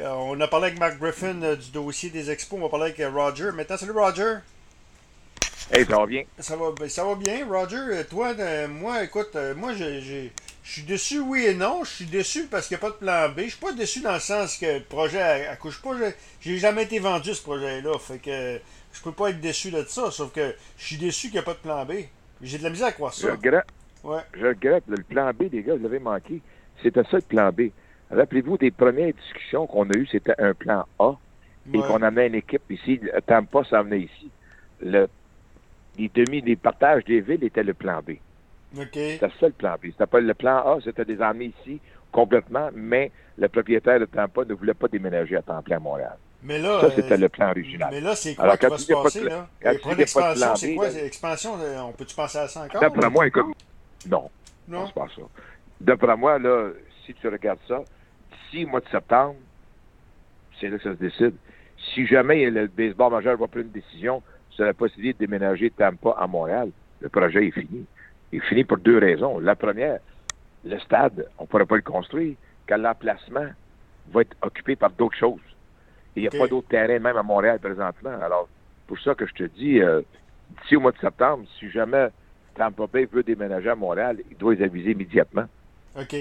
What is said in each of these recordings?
Euh, On a parlé avec Mark Griffin euh, du dossier des expos. On va parler avec euh, Roger. Maintenant, salut Roger. Hey, ça va bien? Ça va, ben, ça va bien, Roger. Toi, euh, moi, écoute, euh, moi, je, je- je suis déçu, oui et non. Je suis déçu parce qu'il n'y a pas de plan B. Je suis pas déçu dans le sens que le projet accouche pas. Je- J'ai jamais été vendu ce projet-là. Fait que je peux pas être déçu de ça. Sauf que je suis déçu qu'il n'y a pas de plan B. J'ai de la misère à croire Je ça. regrette, Ouais. je regrette. Le plan B, les gars, vous l'avez manqué. C'était ça le plan B. Rappelez-vous des premières discussions qu'on a eues, c'était un plan A et Ouais. qu'on amenait une équipe ici. Tampa s'en venait ici. Le, les demi, les partages des villes étaient le plan B. C'était ça le plan B. C'était pas le plan A, c'était des armées ici complètement, mais le propriétaire de Tampa ne voulait pas déménager à temps plein à Montréal. Mais là, Ça, c'était euh, le plan original. Mais là, c'est quoi Alors, qui va se de passer, là? de d'expansion, plan c'est quoi? là- c'est L'expansion, euh, on peut-tu penser à ça encore? D'après moi, écoute, non. Non? C'est pas ça. D'après moi, là, si tu regardes ça, d'ici le mois de septembre, c'est là que ça se décide. Si jamais le baseball majeur va prendre une décision sur la possibilité de déménager Tampa à Montréal, le projet est fini. Il est fini pour deux raisons. La première, le stade, on ne pourrait pas le construire car l'emplacement va être occupé par d'autres choses. Il n'y a pas d'autres terrains, même à Montréal présentement. Alors, pour ça que je te dis, euh, d'ici au mois de septembre, si jamais Tampa Bay veut déménager à Montréal, il doit les aviser immédiatement. OK.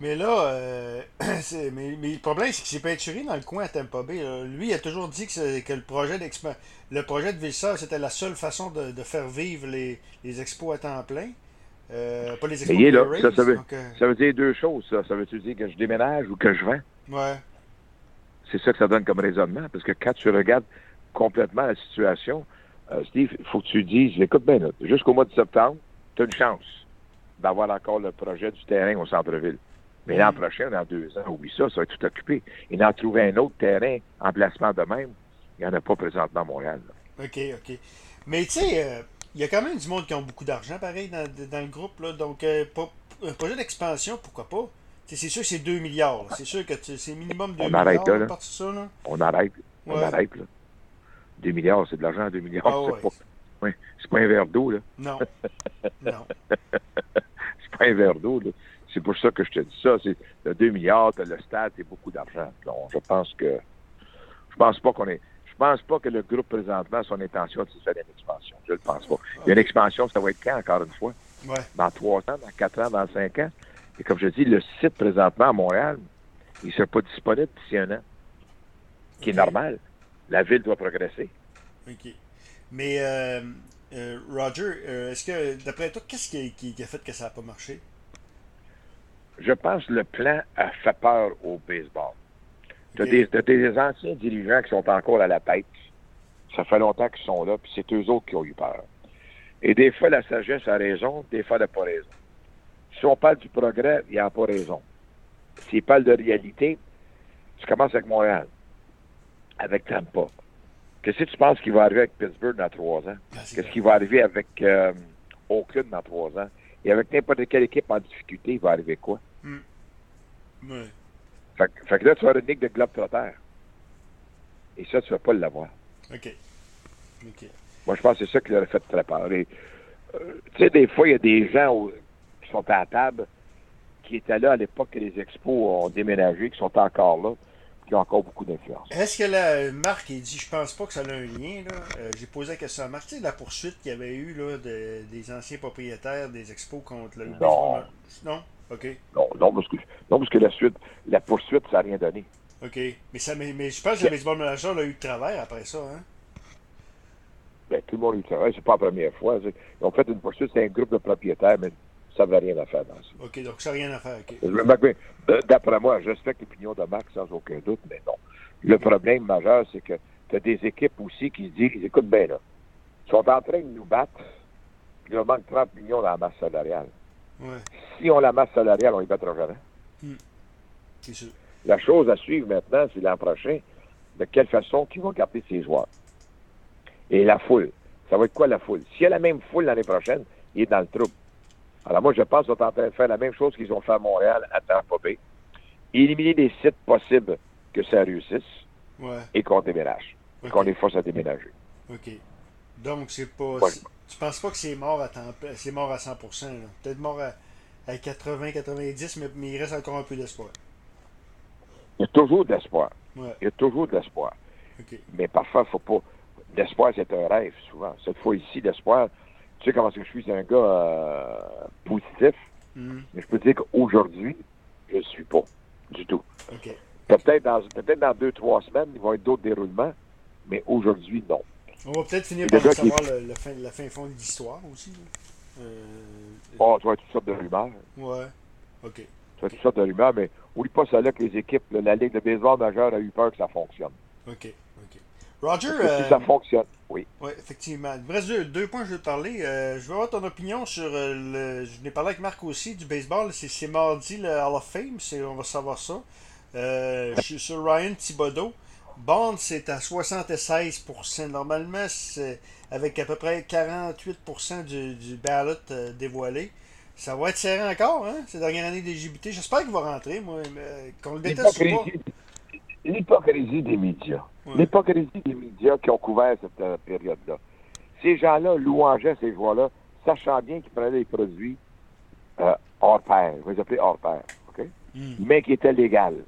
Mais là, euh, c'est- mais, mais le problème, c'est qu'il s'est peinturé dans le coin à Tampa Bay. là. Lui, il a toujours dit que, c'est- que le projet le projet de Vissar, c'était la seule façon de, de faire vivre les, les expos à temps plein. Euh, pas les expos, Mais il est mais là. les Ça, veut, donc, euh, ça veut dire deux choses, ça. Ça veut-tu dire que je déménage ou que je vends? ouais. C'est ça que ça donne comme raisonnement. Parce que quand tu regardes complètement la situation, Steve, il faut que tu dises, écoute bien, jusqu'au mois de septembre, tu as une chance d'avoir encore le projet du terrain au centre-ville. Mais l'an prochain, dans deux ans, oublie ça, ça va être tout occupé. Et d'en trouver un autre terrain en placement de même, il n'y en a pas présentement à Montréal. là. OK, OK. Mais tu sais, euh, il y a quand même du monde qui ont beaucoup d'argent, pareil, dans, dans le groupe. Là, donc, euh, un projet d'expansion, pourquoi pas? C'est sûr que c'est 2 milliards. là. C'est sûr que c'est minimum 2 On milliards arrête là, là. ça. Là. On arrête. On arrête, là. 2 milliards, c'est de l'argent, 2 milliards. Ah c'est ouais. pas, pas un verre d'eau, là. Non. non. c'est pas un verre d'eau. C'est pour ça que je te dis ça. C'est t'as 2 milliards, le stade, c'est beaucoup d'argent. Donc, je pense que je pense pas qu'on est. Je pense pas que le groupe présentement a son intention de se faire une expansion. Je le pense pas. Il y a une expansion, ça va être quand encore une fois? Ouais. Dans 3 ans, dans 4 ans, dans 5 ans? Et comme je dis, le site présentement à Montréal, il ne sera pas disponible d'ici un an. Qui est normal. La ville doit progresser. OK. Mais, euh, euh, Roger, euh, est-ce que, d'après toi, qu'est-ce qui, qui- qui a fait que ça n'a pas marché? Je pense que le plan a fait peur au baseball. Tu as, des, t'as des anciens dirigeants qui sont encore à la tête. Ça fait longtemps qu'ils sont là, puis c'est eux autres qui ont eu peur. Et des fois, la sagesse a raison, des fois, elle n'a pas raison. Si on parle du progrès, il n'y a pas raison. S'il parle de réalité, tu commences avec Montréal, avec Tampa. Qu'est-ce que tu penses qui va arriver avec Pittsburgh dans trois ans? C'est Qu'est-ce qui va arriver avec euh, Oakland dans trois ans? Et avec n'importe quelle équipe en difficulté, il va arriver quoi? Ouais. Fait, que- fait que là, tu vas avoir une ligue de globe-trotter. Et ça, tu ne vas pas l'avoir. OK. OK. Moi, je pense que c'est ça qui leur a fait très peur. Euh, tu sais, des fois, il y a des gens qui sont à la table qui étaient là à l'époque que les expos ont déménagé, qui sont encore là, qui ont encore beaucoup d'influence. Est-ce que la Marc, il dit, je pense pas que ça a un lien, là? Euh, J'ai posé la question à Marc, tu sais, la poursuite qu'il y avait eu, là, de- des anciens propriétaires des expos contre le Non. Non? OK. Non, non, parce que, non, parce que la suite, la poursuite, ça n'a rien donné. OK. Mais, ça, mais, mais je pense que le baseball manager a eu de travers après ça, hein? Ben, tout le monde y travaille, c'est pas la première fois. Ils ont fait une poursuite, c'est un groupe de propriétaires, mais ça n'avait rien à faire dans ça. OK, donc ça n'a rien à faire, OK. Je me moque bien. Euh, D'après moi, je respecte l'opinion de Marc sans aucun doute, mais non. Le problème majeur, c'est que tu as des équipes aussi qui se disent, écoute bien là, ils sont en train de nous battre, puis il leur manque 30 millions dans la masse salariale. Ouais, Si on a la masse salariale, on ne les battra jamais. c'est sûr. La chose à suivre maintenant, c'est l'an prochain, de quelle façon qu'ils vont garder ces joueurs. Et la foule. Ça va être quoi la foule? S'il y a la même foule l'année prochaine, il est dans le trouble. Alors moi, je pense qu'ils sont en train de faire la même chose qu'ils ont fait à Montréal, à Tampa Bay. Éliminer les sites possibles que ça réussisse Ouais, et qu'on déménage. Qu'on les force à déménager. OK. Donc, c'est pas... Ouais. Tu penses pas que c'est mort à temps c'est mort à 100%, là. Peut-être mort à, à 80, 90, mais, mais il reste encore un peu d'espoir. Il y a toujours de l'espoir. Ouais. Il y a toujours de l'espoir. OK. Mais parfois, faut pas. L'espoir, c'est un rêve, souvent. Cette fois ici, l'espoir, tu sais comment est-ce que je suis, c'est un gars euh, positif, Mhm. mais je peux te dire qu'aujourd'hui, je ne suis pas du tout. Peut-être dans, peut-être dans deux, trois semaines, il va y avoir d'autres déroulements, mais aujourd'hui, non. On va peut-être finir par savoir le, le fin, la fin fond de l'histoire aussi. Euh, Oh, tu vois toutes sortes de rumeurs. Ouais. OK. Tu vois toutes sortes de rumeurs, mais oublie pas ça là que les équipes, la Ligue de baseball majeure a eu peur que ça fonctionne. OK. Roger, euh, ça fonctionne, oui. Oui, effectivement. Il me reste deux, deux points que je veux te parler. Euh, je veux avoir ton opinion sur euh, le. Je n'ai parlé avec Marc aussi du baseball. C'est, mardi le Hall of Fame. C'est, on va savoir ça. Euh, je suis sur Ryan Thibodeau. Bond, c'est à 76%. Normalement, c'est avec à peu près 48% du, du ballot dévoilé. Ça va être serré encore, hein, ces dernières années d'éligibilité. J'espère qu'il va rentrer, moi. mais, qu'on le déteste ou pas. L'hypocrisie des médias. Ouais. L'hypocrisie des médias qui ont couvert cette euh, période-là. Ces gens-là louangeaient ces joueurs-là, sachant bien qu'ils prenaient des produits euh, hors pair. Je vais les appeler hors pair, OK? Hmm. Mais qui étaient légales.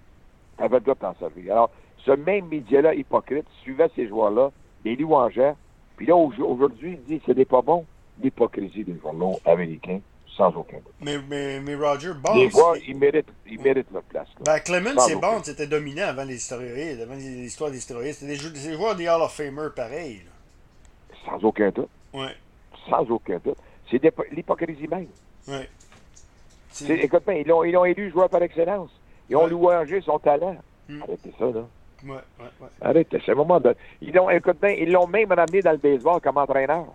Tu avais le droit de t'en servir. Alors, ce même média-là, hypocrite, suivait ces joueurs-là, les louangeait, puis là, au- aujourd'hui, il dit ce n'est pas bon. L'hypocrisie des journaux américains, sans aucun doute. Mais, mais, mais Roger, Bond. les joueurs, c'est- ils méritent, ils méritent leur place. là. Ben, Clemens et aucun. Bond, c'était dominant avant les stéroïdes, avant l'histoire des stéroïdes. C'était des, jou- des joueurs des Hall of Famer pareil. Sans aucun doute. là. Ouais, Sans aucun doute. C'est l'hypocrisie même. ouais. C'est- C'est- Écoute bien, ils l'ont, ils l'ont élu joueur par excellence. Ils ont Ouais. louangé son talent. Mm. Arrêtez ça, là. Ouais, ouais, ouais. Arrêtez. C'est un moment de. Ils l'ont, écoute bien, ils l'ont même ramené dans le baseball comme entraîneur.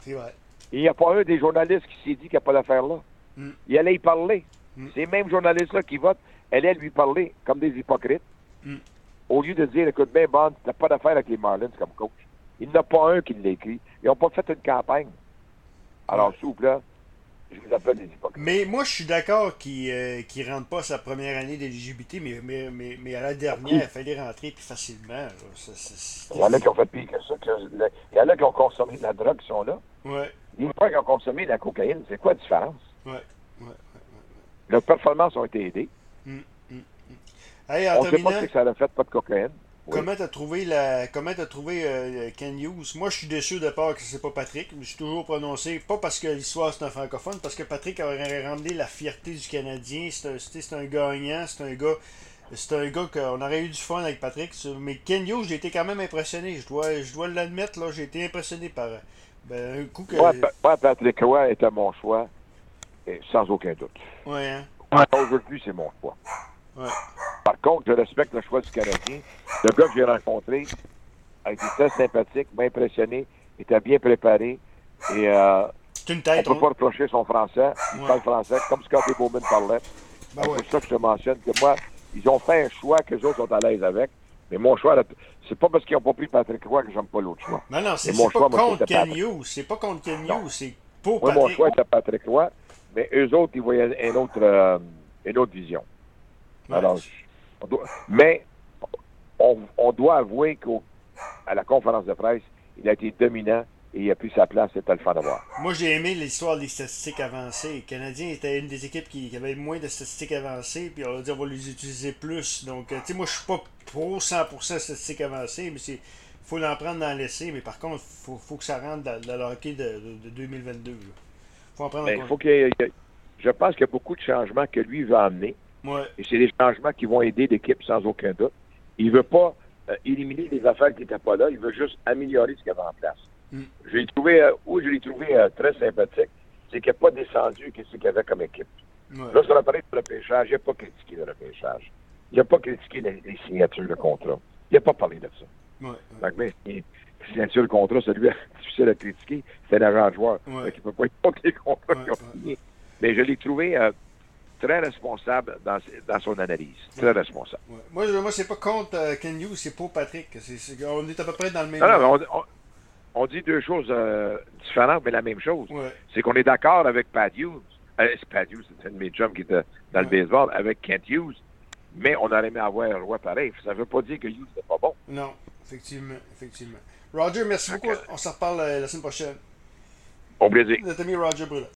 C'est vrai. Il n'y a pas un des journalistes qui s'est dit qu'il n'y a pas d'affaire là. Mm. Il allait y parler. Mm. Ces mêmes journalistes-là qui votent allaient lui parler comme des hypocrites. Mm. Au lieu de dire, écoute bien, Bond, tu n'as pas d'affaire avec les Marlins comme coach. Il n'y en a pas un qui l'a écrit. Ils n'ont pas fait une campagne. Alors, s'il vous plaît, je vous appelle des hypocrites. Mais moi, je suis d'accord qu'il ne rentre pas sa première année d'éligibilité, mais, mais, mais, mais à la dernière, il fallait rentrer plus facilement. Il y en a qui ont fait pire que ça. que- Il y en a qui ont consommé de la drogue qui sont là. Ouais, Il y en a qui ont consommé de la cocaïne. C'est quoi la différence? ouais, ouais. Leurs performances ont été aidées. Hey, en On ne sait pas ce que ça a fait, pas de cocaïne. Oui. comment t'as trouvé la comment t'as trouvé euh, Ken Hughes? Moi, je suis déçu de part que c'est pas Patrick. Je me suis toujours prononcé pas parce que l'histoire c'est un francophone, parce que Patrick aurait ramené la fierté du Canadien. C'est un, c'est un gagnant, c'est un gars. C'est un gars qu'on aurait eu du fun avec Patrick. Mais Ken Hughes, j'ai été quand même impressionné. Je dois, je dois l'admettre, là, j'ai été impressionné par ben, un coup que. Moi, Patrick Roy était mon choix, et sans aucun doute. Ouais, hein? Aujourd'hui, c'est mon choix. Ouais. Par contre, je respecte le choix du Canadien. Le gars que j'ai rencontré a été très sympathique, m'a impressionné, était bien préparé. Et euh, une on tête. peut on- pas reprocher son français. Il Ouais. parle français, comme Scotty Bowman parlait. Ben c'est ouais. pour ça que je te mentionne que moi, ils ont fait un choix que les autres sont à l'aise avec. Mais mon choix, c'est pas parce qu'ils n'ont pas pris Patrick Roy que j'aime pas l'autre choix. Non, non, c'est pas contre Ken Patrick. Hughes. C'est pas contre Ken. Hughes, c'est pour Moi, mon Patrick. choix était Patrick Roy, mais eux autres, ils voyaient une autre, euh, une autre vision. Ouais. Alors, on doit- mais on, on doit avouer qu'à la conférence de presse, il a été dominant et il a pris sa place. C'était le fun voir. Moi, j'ai aimé l'histoire des statistiques avancées. Les Canadiens étaient une des équipes qui, qui avait moins de statistiques avancées, puis on va dire on va les utiliser plus. Donc, euh, tu sais, moi, je suis pas pro 100% statistiques avancées, mais c'est faut en prendre dans l'essai. Mais par contre, faut, faut que ça rentre dans, dans le hockey de, de- de 2022. là. faut en prendre Mais en il faut il je pense qu'il y a beaucoup de changements que lui va amener. Ouais, Et c'est des changements qui vont aider l'équipe sans aucun doute. Il ne veut pas euh, éliminer les affaires qui n'étaient pas là. Il veut juste améliorer ce qu'il y avait en place. Mm. Je l'ai trouvé, euh, où je l'ai trouvé euh, très sympathique, c'est qu'il n'a pas descendu qu'est-ce qu'il avait comme équipe. ouais. Là, sur le parler de repêchage, il n'a pas critiqué le repêchage. Il n'a pas critiqué les, les signatures de contrat. Il n'a pas parlé de ça. ouais, ouais. Donc, mais, les signatures de contrat, celui difficile à critiquer, c'est l'agent joueur. Ouais. Il ne peut pas être les contrats Ouais, ouais. Mais je l'ai trouvé euh, très responsable dans, dans son analyse. Très responsable. Moi, je- moi c'est pas contre euh, Ken Hughes, c'est pour Patrick. C'est- c'est- on est à peu près dans le même. Non, non, on, on- on dit deux choses euh, différentes, mais la même chose. Ouais. C'est qu'on est d'accord avec Pat Hughes. Euh, c'est Pat Hughes, c'est un de mes chums qui était dans le baseball, avec Kent Hughes. Mais on aurait aimé avoir un roi pareil. Ça ne veut pas dire que Hughes n'est pas bon. Non, effectivement, effectivement. Roger, merci beaucoup. On se reparle euh, la semaine prochaine. Au plaisir. Notre ami Roger.